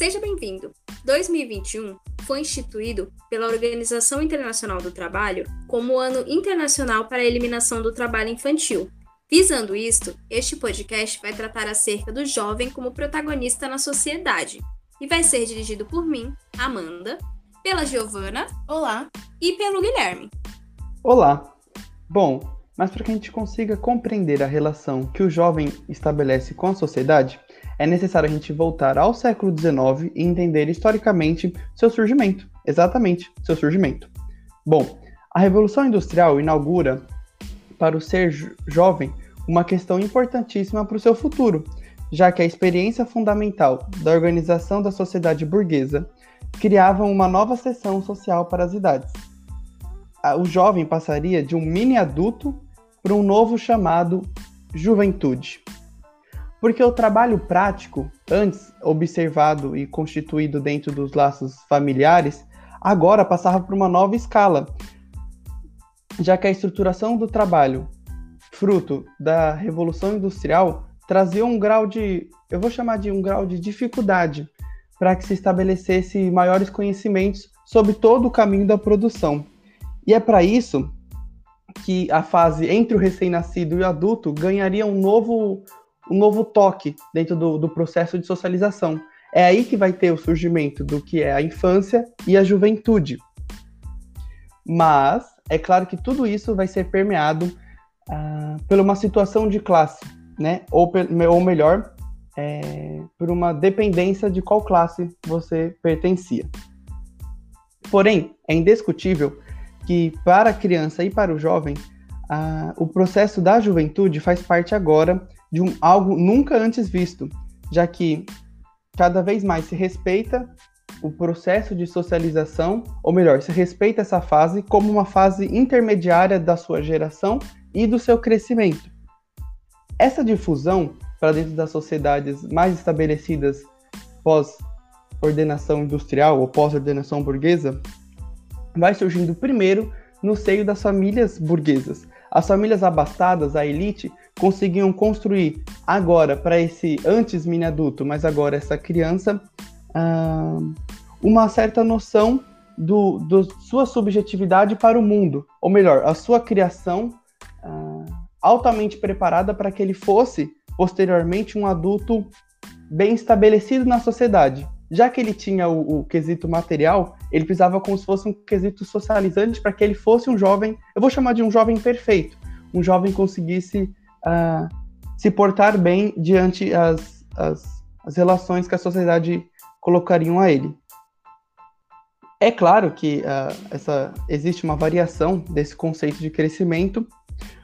Seja bem-vindo. 2021 foi instituído pela Organização Internacional do Trabalho como o Ano Internacional para a Eliminação do Trabalho Infantil. Visando isto, este podcast vai tratar acerca do jovem como protagonista na sociedade e vai ser dirigido por mim, Amanda, pela Giovana, olá, e pelo Guilherme. Olá. Bom, mas para que a gente consiga compreender a relação que o jovem estabelece com a sociedade, é necessário a gente voltar ao século XIX e entender historicamente seu surgimento. Exatamente, seu surgimento. Bom, a Revolução Industrial inaugura para o ser jovem uma questão importantíssima para o seu futuro, já que a experiência fundamental da organização da sociedade burguesa criava uma nova seção social para as idades. O jovem passaria de um mini adulto para um novo chamado juventude. Porque o trabalho prático, antes observado e constituído dentro dos laços familiares, agora passava por uma nova escala, já que a estruturação do trabalho, fruto da Revolução Industrial, trazia um grau de, eu vou chamar de um grau de dificuldade para que se estabelecesse maiores conhecimentos sobre todo o caminho da produção. E é para isso que a fase entre o recém-nascido e o adulto ganharia um novo, um novo toque dentro do, do processo de socialização. É aí que vai ter o surgimento do que é a infância e a juventude. Mas é claro que tudo isso vai ser permeado ah, por uma situação de classe, né? Ou, ou melhor, é, por uma dependência de qual classe você pertencia. Porém, é indiscutível que para a criança e para o jovem, ah, o processo da juventude faz parte agora de um, algo nunca antes visto, já que cada vez mais se respeita o processo de socialização, ou melhor, se respeita essa fase como uma fase intermediária da sua geração e do seu crescimento. Essa difusão para dentro das sociedades mais estabelecidas pós-ordenação industrial ou pós-ordenação burguesa vai surgindo primeiro no seio das famílias burguesas. As famílias abastadas, a elite, conseguiam construir agora para esse antes mini adulto, mas agora essa criança, uh, uma certa noção do, do, sua subjetividade para o mundo, ou melhor, a sua criação uh, altamente preparada para que ele fosse posteriormente um adulto bem estabelecido na sociedade. Já que ele tinha o, o quesito material, ele precisava como se fosse um quesito socializante para que ele fosse um jovem, eu vou chamar de um jovem perfeito, um jovem conseguisse uh, se portar bem diante as, as, as relações que a sociedade colocariam a ele. É claro que uh, essa, existe uma variação desse conceito de crescimento,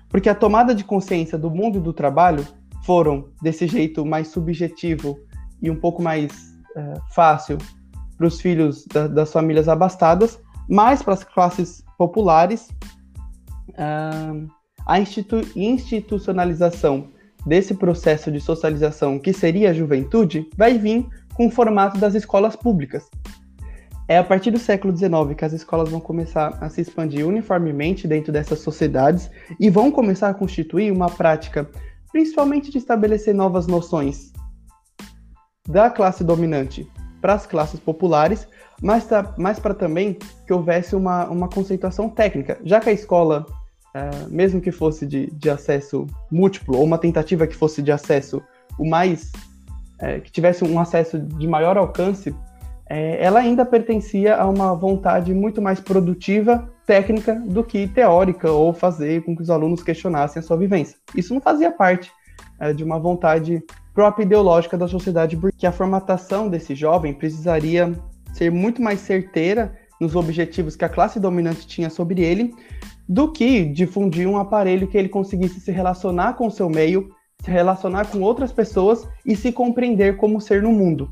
porque a tomada de consciência do mundo do trabalho foram desse jeito mais subjetivo e um pouco mais uh, fácil para os filhos da, das famílias abastadas, mas para as classes populares, uh, a institu institucionalização desse processo de socialização, que seria a juventude, vai vir com o formato das escolas públicas. É a partir do século XIX que as escolas vão começar a se expandir uniformemente dentro dessas sociedades e vão começar a constituir uma prática principalmente de estabelecer novas noções da classe dominante para as classes populares, mas, mas para também que houvesse uma, uma conceituação técnica, já que a escola, é, mesmo que fosse de, de acesso múltiplo, ou uma tentativa que fosse de acesso o mais. É, que tivesse um acesso de maior alcance, é, ela ainda pertencia a uma vontade muito mais produtiva técnica do que teórica ou fazer com que os alunos questionassem a sua vivência. Isso não fazia parte de uma vontade própria ideológica da sociedade, porque a formatação desse jovem precisaria ser muito mais certeira nos objetivos que a classe dominante tinha sobre ele, do que difundir um aparelho que ele conseguisse se relacionar com o seu meio, se relacionar com outras pessoas e se compreender como ser no mundo.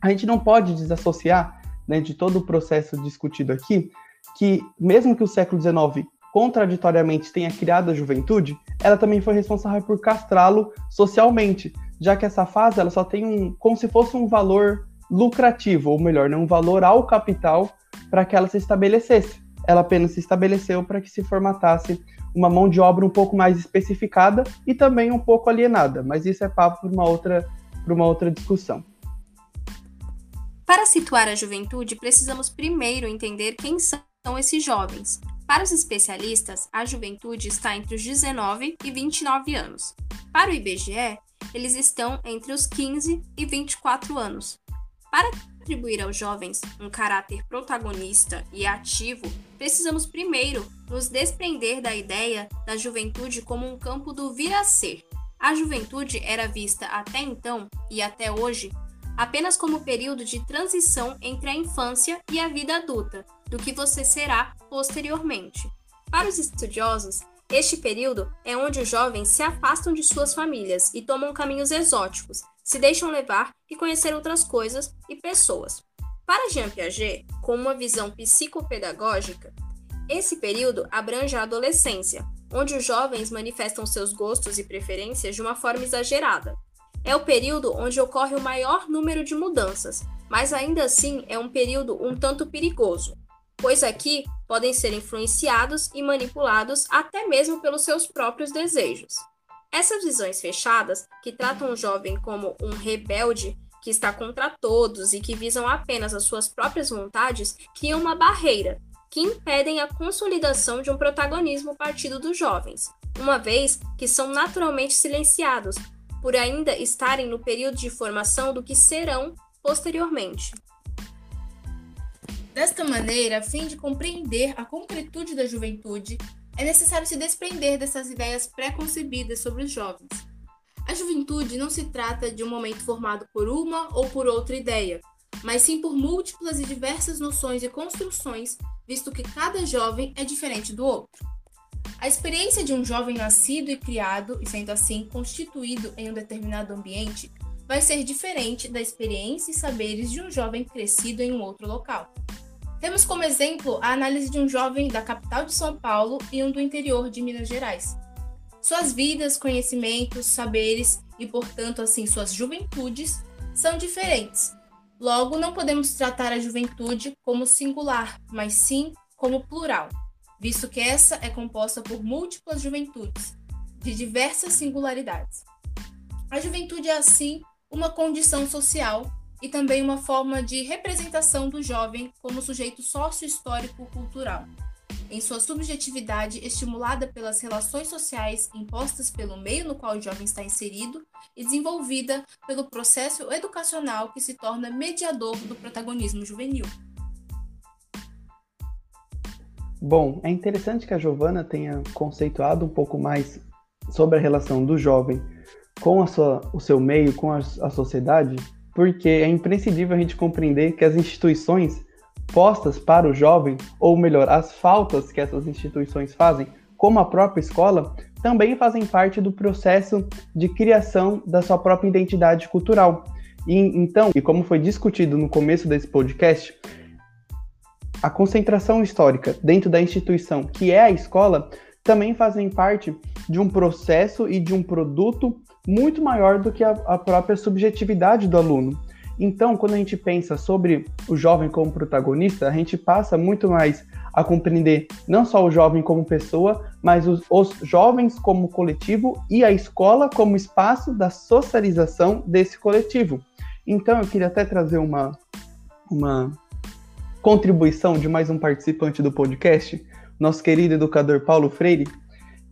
A gente não pode desassociar né, de todo o processo discutido aqui que, mesmo que o século XIX contraditoriamente tenha criado a juventude, ela também foi responsável por castrá-lo socialmente, já que essa fase ela só tem um, como se fosse um valor lucrativo, ou melhor, né, um valor ao capital para que ela se estabelecesse. Ela apenas se estabeleceu para que se formatasse uma mão de obra um pouco mais especificada e também um pouco alienada, mas isso é papo para uma outra, para uma outra discussão. Para situar a juventude, precisamos primeiro entender quem são esses jovens. Para os especialistas, a juventude está entre os 19 e 29 anos. Para o IBGE, eles estão entre os 15 e 24 anos. Para atribuir aos jovens um caráter protagonista e ativo, precisamos primeiro nos desprender da ideia da juventude como um campo do vir a ser. A juventude era vista até então e até hoje apenas como período de transição entre a infância e a vida adulta, do que você será posteriormente. Para os estudiosos, este período é onde os jovens se afastam de suas famílias e tomam caminhos exóticos, se deixam levar e conhecer outras coisas e pessoas. Para Jean Piaget, com uma visão psicopedagógica, esse período abrange a adolescência, onde os jovens manifestam seus gostos e preferências de uma forma exagerada. É o período onde ocorre o maior número de mudanças, mas ainda assim é um período um tanto perigoso, pois aqui podem ser influenciados e manipulados até mesmo pelos seus próprios desejos. Essas visões fechadas, que tratam o jovem como um rebelde que está contra todos e que visam apenas as suas próprias vontades, criam uma barreira que impedem a consolidação de um protagonismo partido dos jovens, uma vez que são naturalmente silenciados por ainda estarem no período de formação do que serão posteriormente. Desta maneira, a fim de compreender a concretude da juventude, é necessário se desprender dessas ideias pré-concebidas sobre os jovens. A juventude não se trata de um momento formado por uma ou por outra ideia, mas sim por múltiplas e diversas noções e construções, visto que cada jovem é diferente do outro. A experiência de um jovem nascido e criado, e sendo assim constituído em um determinado ambiente, vai ser diferente da experiência e saberes de um jovem crescido em um outro local. Temos como exemplo a análise de um jovem da capital de São Paulo e um do interior de Minas Gerais. Suas vidas, conhecimentos, saberes e, portanto, assim, suas juventudes são diferentes. Logo, não podemos tratar a juventude como singular, mas sim como plural, visto que essa é composta por múltiplas juventudes, de diversas singularidades. A juventude é, assim, uma condição social e também uma forma de representação do jovem como sujeito sócio-histórico-cultural, em sua subjetividade estimulada pelas relações sociais impostas pelo meio no qual o jovem está inserido e desenvolvida pelo processo educacional que se torna mediador do protagonismo juvenil. Bom, é interessante que a Giovana tenha conceituado um pouco mais sobre a relação do jovem com sua, o seu meio, com a, a sociedade, porque é imprescindível a gente compreender que as instituições postas para o jovem, ou melhor, as faltas que essas instituições fazem, como a própria escola, também fazem parte do processo de criação da sua própria identidade cultural. E então, e como foi discutido no começo desse podcast, a concentração histórica dentro da instituição, que é a escola, também fazem parte de um processo e de um produto muito maior do que a, a própria subjetividade do aluno. Então, quando a gente pensa sobre o jovem como protagonista, a gente passa muito mais a compreender não só o jovem como pessoa, mas os, os, jovens como coletivo e a escola como espaço da socialização desse coletivo. Então, eu queria até trazer uma, uma contribuição de mais um participante do podcast, nosso querido educador Paulo Freire.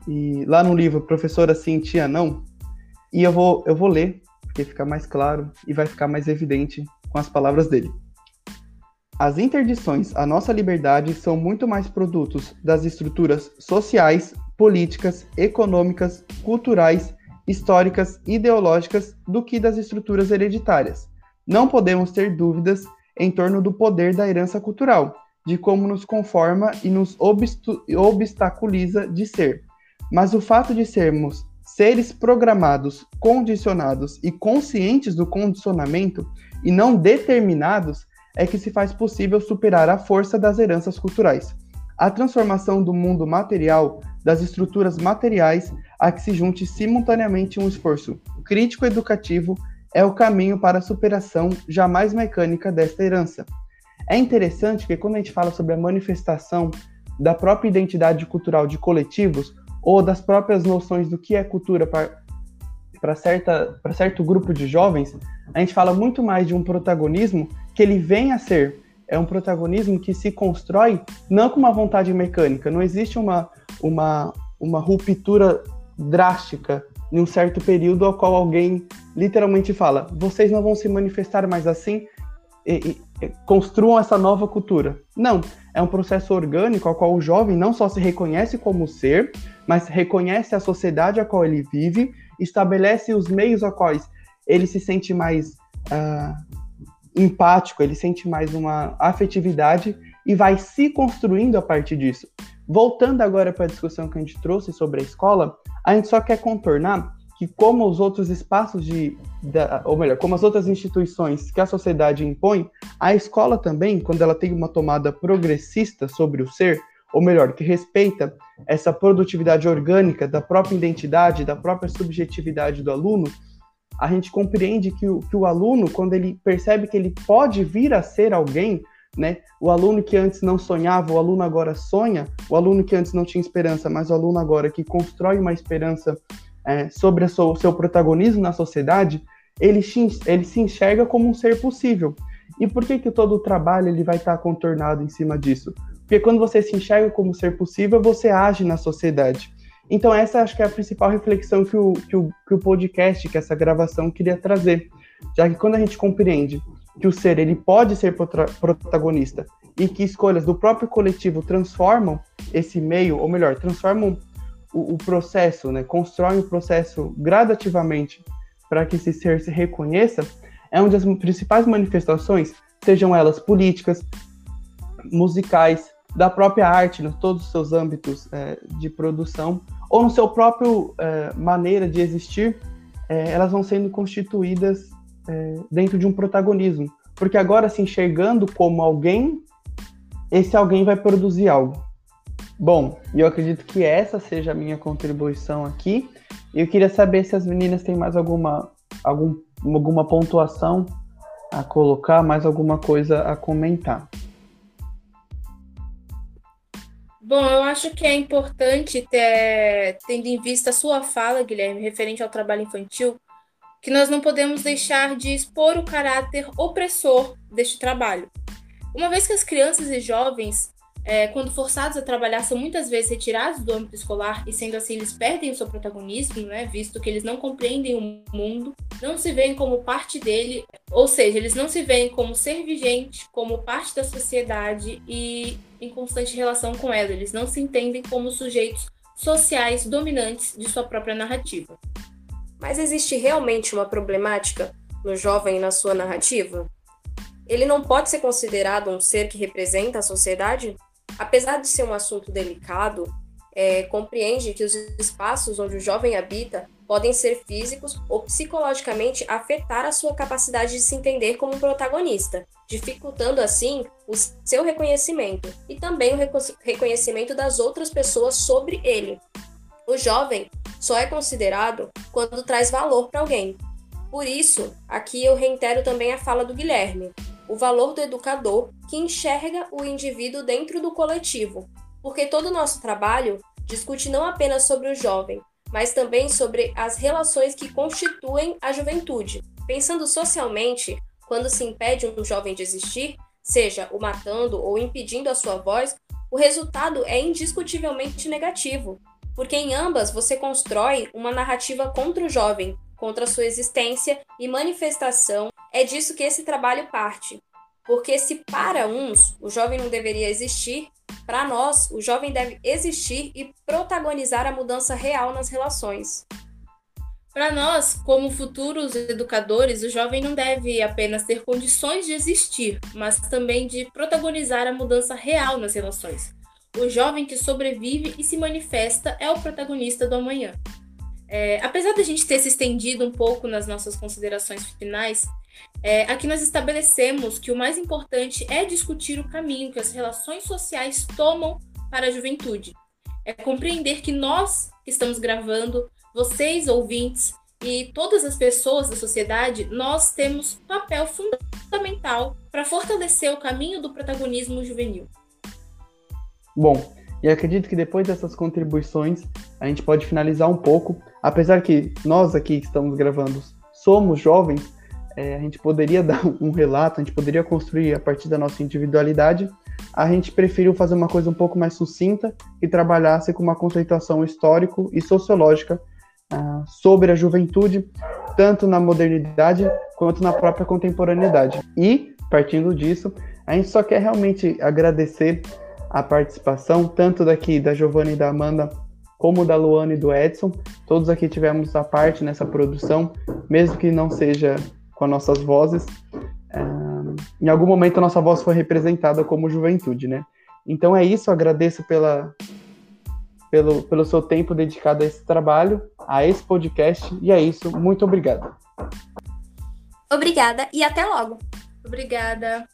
E lá no livro Professora Cintia Não, e eu vou, eu vou ler, porque fica mais claro e vai ficar mais evidente com as palavras dele. As interdições à nossa liberdade são muito mais produtos das estruturas sociais, políticas, econômicas, culturais, históricas ideológicas do que das estruturas hereditárias. Não podemos ter dúvidas em torno do poder da herança cultural, de como nos conforma e nos obstaculiza de ser. Mas o fato de sermos seres programados, condicionados e conscientes do condicionamento e não determinados é que se faz possível superar a força das heranças culturais. A transformação do mundo material, das estruturas materiais, a que se junte simultaneamente um esforço crítico educativo é o caminho para a superação jamais mecânica desta herança. É interessante que quando a gente fala sobre a manifestação da própria identidade cultural de coletivos, ou das próprias noções do que é cultura para certo grupo de jovens, a gente fala muito mais de um protagonismo que ele vem a ser. É um protagonismo que se constrói não com uma vontade mecânica. Não existe uma, uma, uma ruptura drástica em um certo período ao qual alguém literalmente fala: vocês não vão se manifestar mais assim, e, e, construam essa nova cultura. Não, é um processo orgânico ao qual o jovem não só se reconhece como ser, mas reconhece a sociedade a qual ele vive, estabelece os meios a quais ele se sente mais uh, empático, ele sente mais uma afetividade e vai se construindo a partir disso. Voltando agora para a discussão que a gente trouxe sobre a escola, a gente só quer contornar que como os outros espaços de, da, ou melhor, como as outras instituições que a sociedade impõe, a escola também, quando ela tem uma tomada progressista sobre o ser, ou melhor, que respeita essa produtividade orgânica da própria identidade, da própria subjetividade do aluno, a gente compreende que o, que o aluno, quando ele percebe que ele pode vir a ser alguém, né? O aluno que antes não sonhava, o aluno agora sonha, o aluno que antes não tinha esperança, mas o aluno agora que constrói uma esperança é, sobre o seu, seu, protagonismo na sociedade, ele, ele se enxerga como um ser possível. E por que que todo o trabalho ele vai estar contornado em cima disso? Porque quando você se enxerga como ser possível, você age na sociedade. Então essa acho que é a principal reflexão que o, que o, que o podcast, que essa gravação queria trazer. Já que quando a gente compreende que o ser ele pode ser protagonista e que escolhas do próprio coletivo transformam esse meio, ou melhor, transformam o, o processo, né, constroem o processo gradativamente para que esse ser se reconheça, é onde as principais manifestações, sejam elas políticas, musicais, da própria arte, em todos os seus âmbitos é, de produção, ou no seu próprio é, maneira de existir, é, elas vão sendo constituídas é, dentro de um protagonismo. Porque agora, se enxergando como alguém, esse alguém vai produzir algo. Bom, eu acredito que essa seja a minha contribuição aqui. Eu queria saber se as meninas têm mais alguma, algum, alguma pontuação a colocar, mais alguma coisa a comentar. Bom, eu acho que é importante, ter, tendo em vista a sua fala, Guilherme, referente ao trabalho infantil, que nós não podemos deixar de expor o caráter opressor deste trabalho. Uma vez que as crianças e jovens, é, quando forçados a trabalhar, são muitas vezes retirados do âmbito escolar e, sendo assim, eles perdem o seu protagonismo, né, visto que eles não compreendem o mundo, não se veem como parte dele, ou seja, eles não se veem como ser vigente, como parte da sociedade e em constante relação com ela. Eles não se entendem como sujeitos sociais dominantes de sua própria narrativa. Mas existe realmente uma problemática no jovem e na sua narrativa? Ele não pode ser considerado um ser que representa a sociedade? Apesar de ser um assunto delicado, é, compreende que os espaços onde o jovem habita podem ser físicos ou psicologicamente afetar a sua capacidade de se entender como protagonista, dificultando assim o seu reconhecimento e também o reconhecimento das outras pessoas sobre ele. O jovem só é considerado quando traz valor para alguém. Por isso, aqui eu reitero também a fala do Guilherme, o valor do educador que enxerga o indivíduo dentro do coletivo, porque todo o nosso trabalho discute não apenas sobre o jovem, mas também sobre as relações que constituem a juventude. Pensando socialmente, quando se impede um jovem de existir, seja o matando ou impedindo a sua voz, o resultado é indiscutivelmente negativo, porque em ambas você constrói uma narrativa contra o jovem, contra a sua existência e manifestação. É disso que esse trabalho parte. Porque se para uns o jovem não deveria existir, para nós o jovem deve existir e protagonizar a mudança real nas relações. Para nós, como futuros educadores, o jovem não deve apenas ter condições de existir, mas também de protagonizar a mudança real nas relações. O jovem que sobrevive e se manifesta é o protagonista do amanhã. É, apesar da gente ter se estendido um pouco nas nossas considerações finais, é, aqui nós estabelecemos que o mais importante é discutir o caminho que as relações sociais tomam para a juventude. É compreender que nós que estamos gravando, vocês ouvintes e todas as pessoas da sociedade, nós temos papel fundamental para fortalecer o caminho do protagonismo juvenil. Bom, E acredito que depois dessas contribuições a gente pode finalizar um pouco, apesar que nós aqui que estamos gravando somos jovens, é, a gente poderia dar um relato, a gente poderia construir a partir da nossa individualidade. A gente preferiu fazer uma coisa um pouco mais sucinta e trabalhasse com uma conceituação histórico e sociológica uh, sobre a juventude, tanto na modernidade quanto na própria contemporaneidade. E, partindo disso, a gente só quer realmente agradecer a participação, tanto daqui da Giovanna e da Amanda, como da Luana e do Edson. Todos aqui tivemos a parte nessa produção, mesmo que não seja com as nossas vozes. É, em algum momento a nossa voz foi representada como juventude, né? Então é isso, agradeço pela, pelo, pelo seu tempo dedicado a esse trabalho, a esse podcast, e é isso. Muito obrigado. Obrigada e até logo. Obrigada.